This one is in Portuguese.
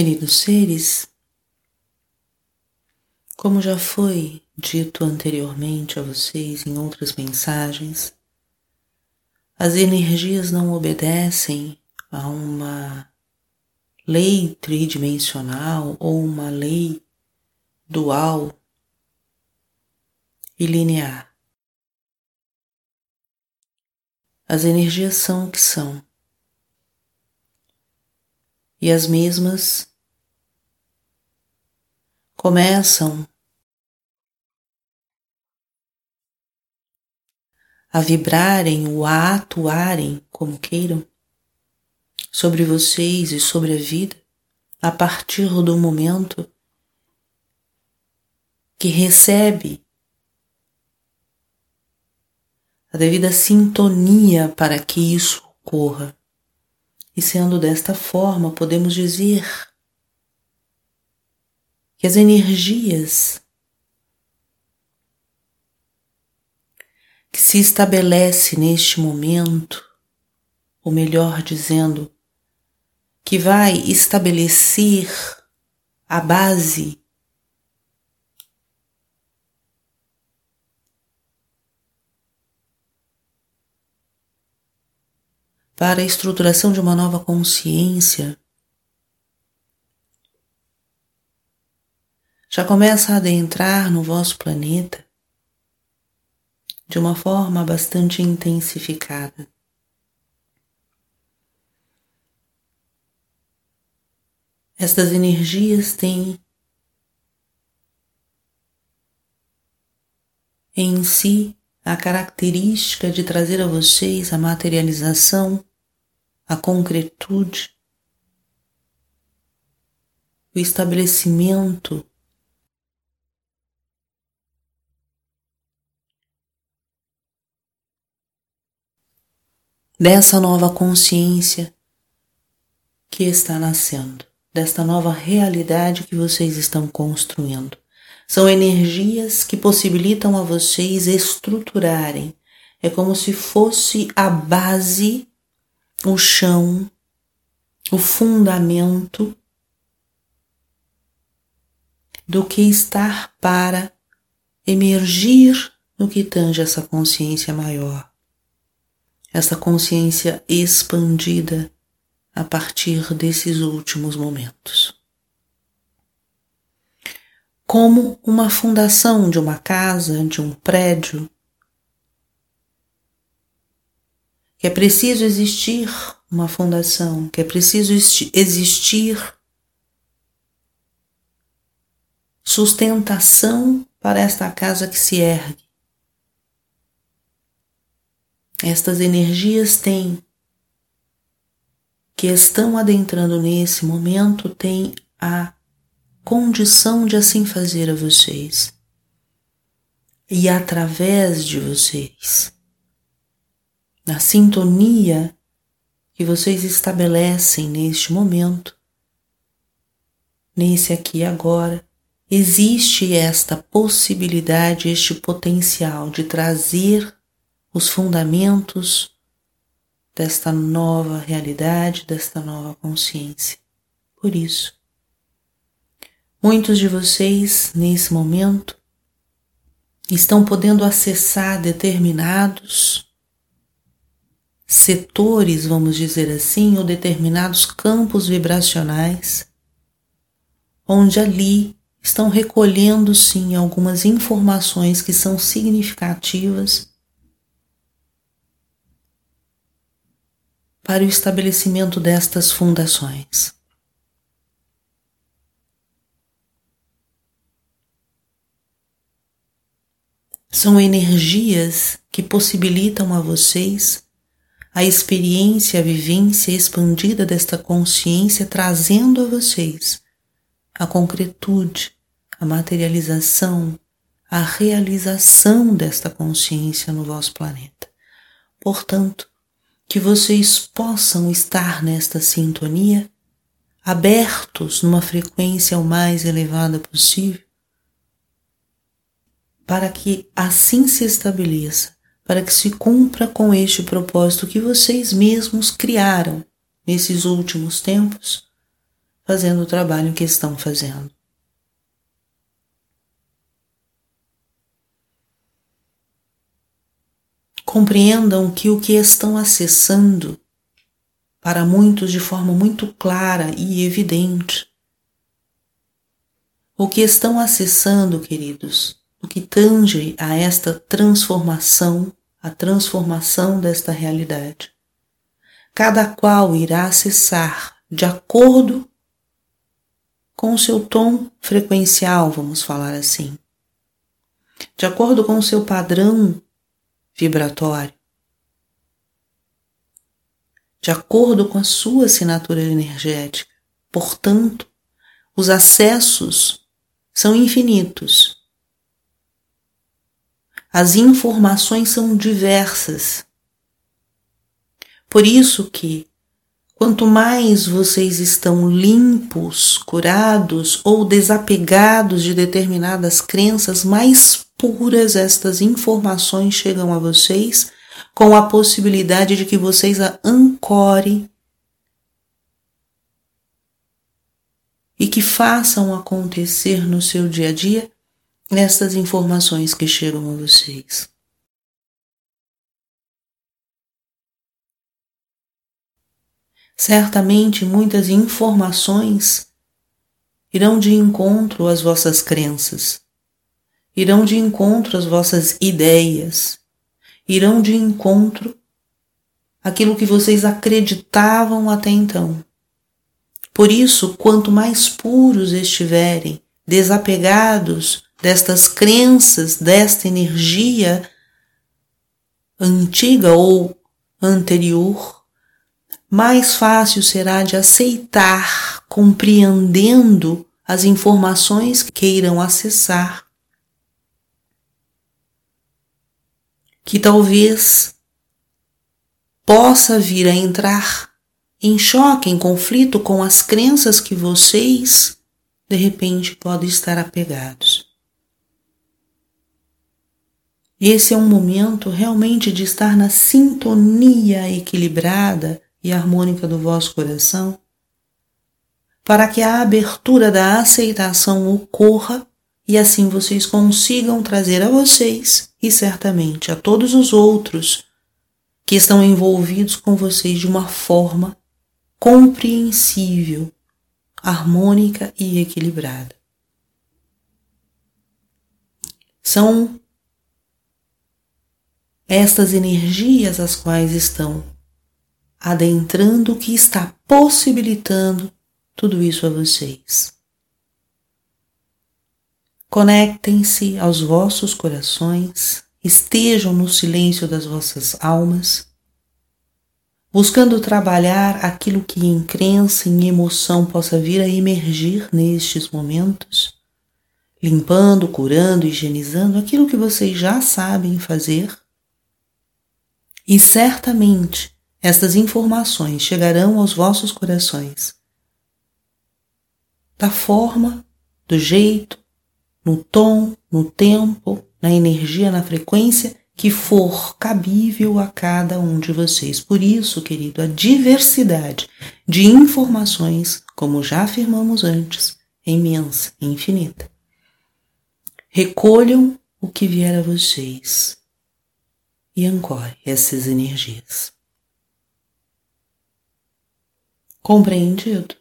Queridos seres, como já foi dito anteriormente a vocês em outras mensagens, as energias não obedecem a uma lei tridimensional ou uma lei dual e linear. As energias são o que são. E as mesmas começam a vibrarem ou a atuarem, como queiram, sobre vocês e sobre a vida a partir do momento que recebe a devida sintonia para que isso ocorra. E sendo desta forma, podemos dizer que as energias que se estabelece neste momento, ou melhor dizendo, que vai estabelecer a base para a estruturação de uma nova consciência, já começa a adentrar no vosso planeta de uma forma bastante intensificada. Estas energias têm em si a característica de trazer a vocês a materialização, a concretude, o estabelecimento dessa nova consciência que está nascendo, desta nova realidade que vocês estão construindo. São energias que possibilitam a vocês estruturarem. É como se fosse a base, o chão, o fundamento do que estar para emergir no que tange essa consciência maior essa consciência expandida a partir desses últimos momentos. Como uma fundação de uma casa, de um prédio, que é preciso existir uma fundação, que é preciso existir sustentação para esta casa que se ergue. Estas energias têm que estão adentrando nesse momento têm a condição de assim fazer a vocês. E através de vocês, na sintonia que vocês estabelecem neste momento, nesse aqui e agora, existe esta possibilidade, este potencial de trazer os fundamentos desta nova realidade, desta nova consciência. Por isso, muitos de vocês nesse momento estão podendo acessar determinados setores, vamos dizer assim, ou determinados campos vibracionais, onde ali estão recolhendo sim algumas informações que são significativas para o estabelecimento destas fundações. São energias que possibilitam a vocês a experiência, a vivência expandida desta consciência, trazendo a vocês a concretude, a materialização, a realização desta consciência no vosso planeta. Portanto, que vocês possam estar nesta sintonia, abertos numa frequência o mais elevada possível, para que assim se estabeleça, para que se cumpra com este propósito que vocês mesmos criaram nesses últimos tempos, fazendo o trabalho que estão fazendo. Compreendam que o que estão acessando, para muitos de forma muito clara e evidente, o que estão acessando, queridos, o que tange a esta transformação, a transformação desta realidade. Cada qual irá acessar de acordo com o seu tom frequencial, vamos falar assim, de acordo com o seu padrão vibratório, de acordo com a sua assinatura energética. Portanto, os acessos são infinitos. As informações são diversas. Por isso que quanto mais vocês estão limpos, curados ou desapegados de determinadas crenças, mais puras estas informações chegam a vocês, com a possibilidade de que vocês a ancorem e que façam acontecer no seu dia a dia estas informações que chegam a vocês. Certamente muitas informações irão de encontro às vossas crenças irão de encontro às vossas ideias, irão de encontro àquilo que vocês acreditavam até então. Por isso, quanto mais puros estiverem, desapegados destas crenças, desta energia antiga ou anterior, mais fácil será de aceitar, compreendendo as informações que irão acessar que talvez possa vir a entrar em choque, em conflito com as crenças que vocês de repente podem estar apegados. Esse é um momento realmente de estar na sintonia equilibrada e harmônica do vosso coração, para que a abertura da aceitação ocorra e assim vocês consigam trazer a vocês e certamente a todos os outros que estão envolvidos com vocês de uma forma compreensível, harmônica e equilibrada. São estas energias as quais estão adentrando que está possibilitando tudo isso a vocês. Conectem-se aos vossos corações, estejam no silêncio das vossas almas, buscando trabalhar aquilo que em crença, em emoção possa vir a emergir nestes momentos, limpando, curando, higienizando aquilo que vocês já sabem fazer. E certamente estas informações chegarão aos vossos corações da forma, do jeito, no tom, no tempo, na energia, na frequência que for cabível a cada um de vocês. Por isso, querido, a diversidade de informações, como já afirmamos antes, é imensa e infinita. Recolham o que vier a vocês e ancore essas energias. Compreendido?